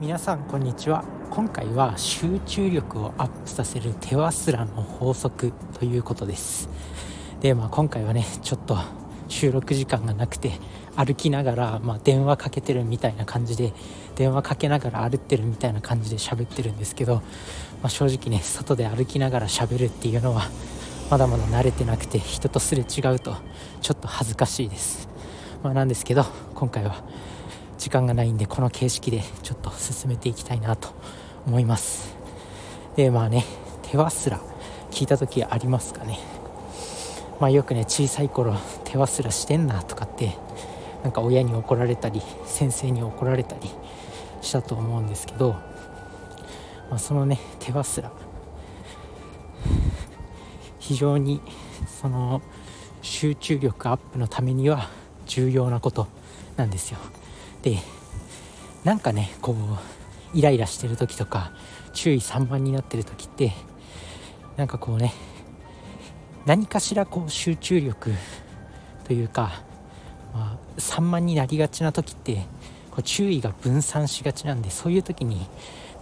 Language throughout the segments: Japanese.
皆さんこんにちは。今回は集中力をアップさせる手忘らの法則ということです。でまあ今回はねちょっと収録時間がなくて歩きながら、まあ、電話かけてるみたいな感じで電話かけながら歩ってるみたいな感じで喋ってるんですけど、まあ、正直ね外で歩きながら喋るっていうのはまだまだ慣れてなくて人とすれ違うとちょっと恥ずかしいです、まあ、なんですけど今回は時間がないんでこの形式でちょっと進めていきたいなと思います。でまあね手忘ら聞いた時ありますかね。まあよくね小さい頃手忘らしてんなとかってなんか親に怒られたり先生に怒られたりしたと思うんですけど、まあ、そのね手忘ら非常にその集中力アップのためには重要なことなんですよ。でなんかねこうイライラしてる時とか注意散漫になってる時ってなんかこうね何かしらこう集中力というか、まあ、散漫になりがちな時ってこう注意が分散しがちなんでそういう時に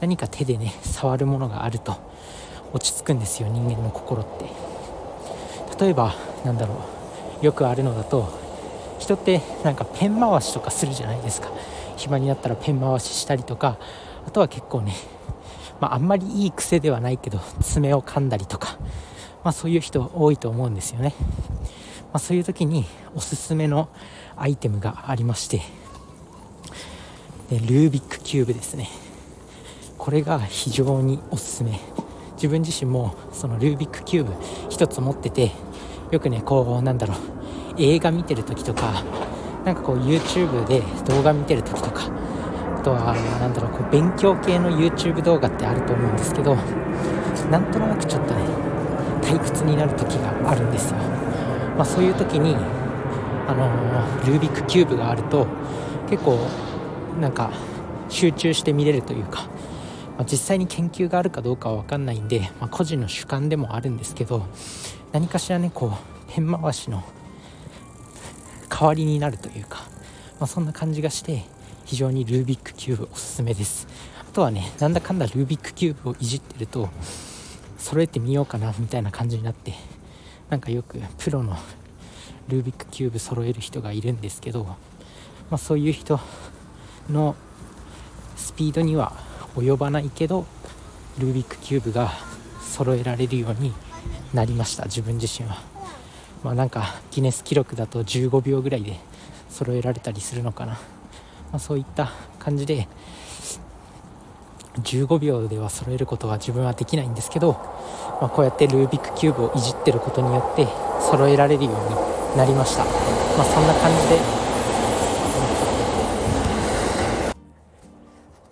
何か手でね触るものがあると落ち着くんですよ人間の心って。例えばなんだろうよくあるのだと人ってなんかペン回しとかするじゃないですか。暇になったらペン回ししたりとかあとは結構ね、まあ、あんまりいい癖ではないけど爪を噛んだりとか、まあ、そういう人多いと思うんですよね、まあ、そういう時におすすめのアイテムがありましてでルービックキューブですね。これが非常におすすめ。自分自身もそのルービックキューブ1つ持っててよくねこうなんだろう映画見てる時とかなんかこう YouTube で動画見てる時とかあとは何だろうこう勉強系の YouTube 動画ってあると思うんですけどなんとなくちょっとね退屈になる時があるんですよ、まあ、そういう時にあの、ルービックキューブがあると結構なんか集中して見れるというか、まあ、実際に研究があるかどうかは分かんないんで、まあ、個人の主観でもあるんですけど何かしらねこうペン回しの代わりになるというか、まあ、そんな感じがして非常にルービックキューブおすすめですあとはねなんだかんだルービックキューブをいじってると揃えてみようかなみたいな感じになってなんかよくプロのルービックキューブ揃える人がいるんですけど、まあ、そういう人のスピードには及ばないけどルービックキューブが揃えられるようになりました自分自身は。まあ、なんかギネス記録だと15秒ぐらいで揃えられたりするのかな、まあ、そういった感じで15秒では揃えることは自分はできないんですけど、まあ、こうやってルービックキューブをいじってることによって揃えられるようになりました、まあ、そんな感じで。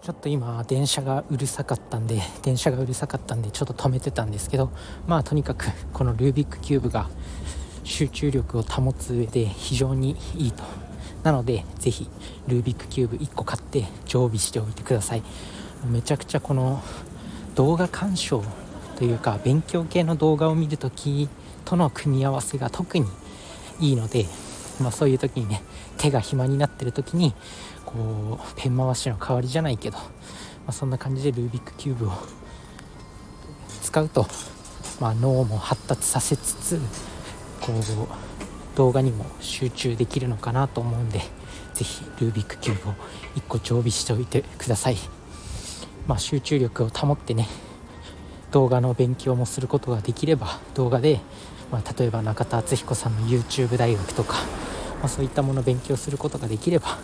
ちょっと今電車がうるさかったんで電車がうるさかったんでちょっと止めてたんですけどまあとにかくこのルービックキューブが集中力を保つ上で非常にいいと。なのでぜひルービックキューブ1個買って常備しておいてください。めちゃくちゃこの動画鑑賞というか勉強系の動画を見るときとの組み合わせが特にいいので、まあ、そういう時にね手が暇になってる時にこうペン回しの代わりじゃないけど、まあ、そんな感じでルービックキューブを使うと、まあ、脳も発達させつつこう動画にも集中できるのかなと思うんで是非ルービックキューブを1個常備しておいてください。まあ、集中力を保ってね動画の勉強もすることができれば動画で、まあ、例えば中田敦彦さんの YouTube 大学とか、まあ、そういったものを勉強することができれば、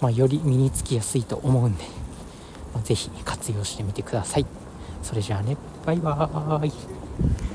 まあ、より身につきやすいと思うんで、まあ、ぜひ活用してみてください。それじゃあねバイバーイ。